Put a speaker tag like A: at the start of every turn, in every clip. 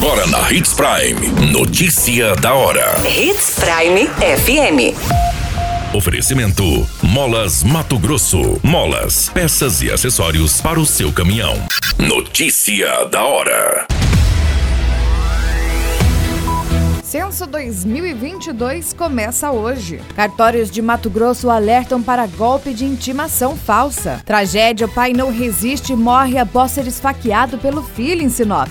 A: Agora na Hits Prime. Notícia da hora.
B: Hits Prime FM.
A: Oferecimento: Molas Mato Grosso. Molas, peças e acessórios para o seu caminhão. Notícia da hora.
C: Censo 2022 começa hoje. Cartórios de Mato Grosso alertam para golpe de intimação falsa. Tragédia: o pai não resiste e morre após ser esfaqueado pelo filho em Sinop.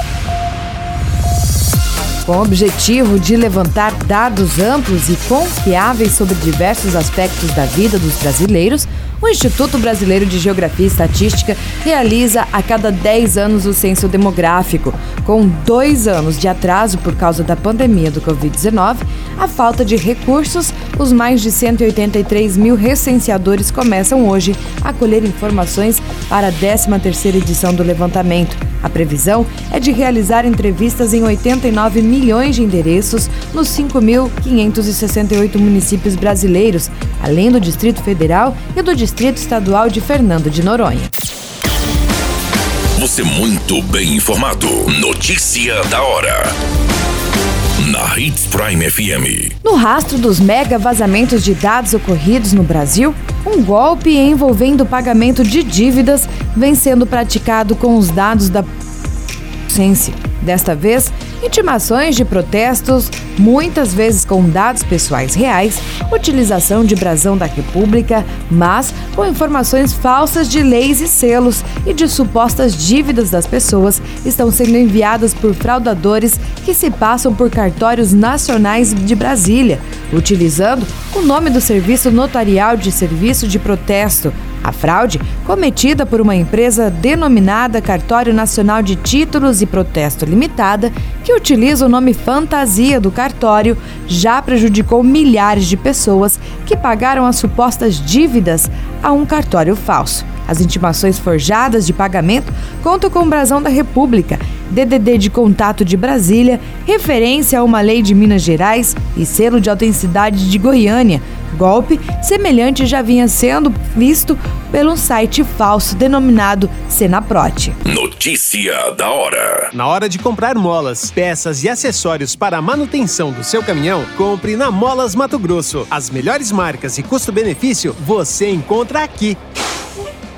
C: Com o objetivo de levantar dados amplos e confiáveis sobre diversos aspectos da vida dos brasileiros, o Instituto Brasileiro de Geografia e Estatística realiza a cada 10 anos o censo demográfico. Com dois anos de atraso por causa da pandemia do Covid-19, a falta de recursos, os mais de 183 mil recenseadores começam hoje a colher informações para a 13ª edição do levantamento. A previsão é de realizar entrevistas em 89 milhões de endereços nos 5.568 municípios brasileiros, além do Distrito Federal e do Distrito Estadual de Fernando de Noronha.
A: Você muito bem informado. Notícia da hora. Na Hits Prime FM.
C: No rastro dos mega vazamentos de dados ocorridos no Brasil, um golpe envolvendo pagamento de dívidas vem sendo praticado com os dados da Sense. Desta vez, intimações de protestos, muitas vezes com dados pessoais reais, utilização de brasão da República, mas com informações falsas de leis e selos e de supostas dívidas das pessoas, estão sendo enviadas por fraudadores que se passam por cartórios nacionais de Brasília, utilizando o nome do Serviço Notarial de Serviço de Protesto, a fraude, cometida por uma empresa denominada Cartório Nacional de Títulos e Protesto Limitada, que utiliza o nome fantasia do cartório, já prejudicou milhares de pessoas que pagaram as supostas dívidas a um cartório falso. As intimações forjadas de pagamento contam com o brasão da República, DDD de contato de Brasília, referência a uma lei de Minas Gerais e selo de autenticidade de Goiânia. Golpe semelhante já vinha sendo visto pelo site falso denominado Senaprote.
A: Notícia da hora.
D: Na hora de comprar molas, peças e acessórios para a manutenção do seu caminhão, compre na Molas Mato Grosso. As melhores marcas e custo-benefício você encontra aqui.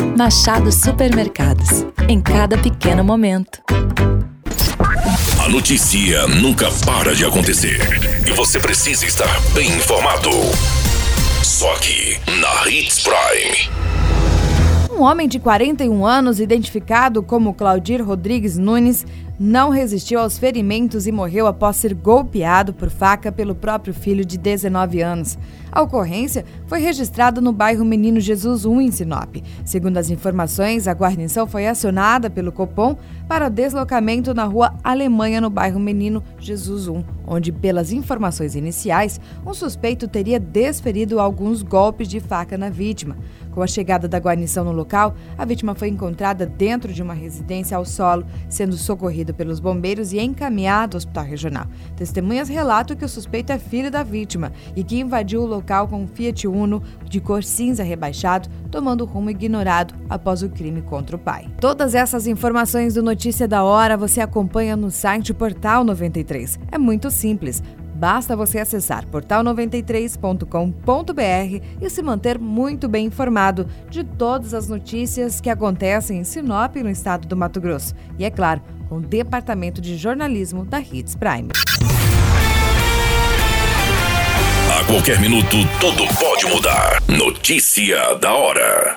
E: Machado Supermercados. Em cada pequeno momento.
A: A notícia nunca para de acontecer. E você precisa estar bem informado. Só aqui, na Hits Prime.
C: Um homem de 41 anos, identificado como Claudir Rodrigues Nunes, não resistiu aos ferimentos e morreu após ser golpeado por faca pelo próprio filho de 19 anos. A ocorrência foi registrada no bairro Menino Jesus 1, em Sinop. Segundo as informações, a guarnição foi acionada pelo Copom para deslocamento na rua Alemanha, no bairro Menino Jesus 1, onde, pelas informações iniciais, um suspeito teria desferido alguns golpes de faca na vítima. Com a chegada da guarnição no local, a vítima foi encontrada dentro de uma residência ao solo, sendo socorrida pelos bombeiros e encaminhada ao hospital regional. Testemunhas relatam que o suspeito é filho da vítima e que invadiu o local com um Fiat Uno de cor cinza rebaixado, tomando rumo ignorado após o crime contra o pai. Todas essas informações do Notícia da Hora você acompanha no site Portal 93. É muito simples. Basta você acessar portal93.com.br e se manter muito bem informado de todas as notícias que acontecem em Sinop, no estado do Mato Grosso. E é claro, com o departamento de jornalismo da Hits Prime.
A: A qualquer minuto, tudo pode mudar. Notícia da hora.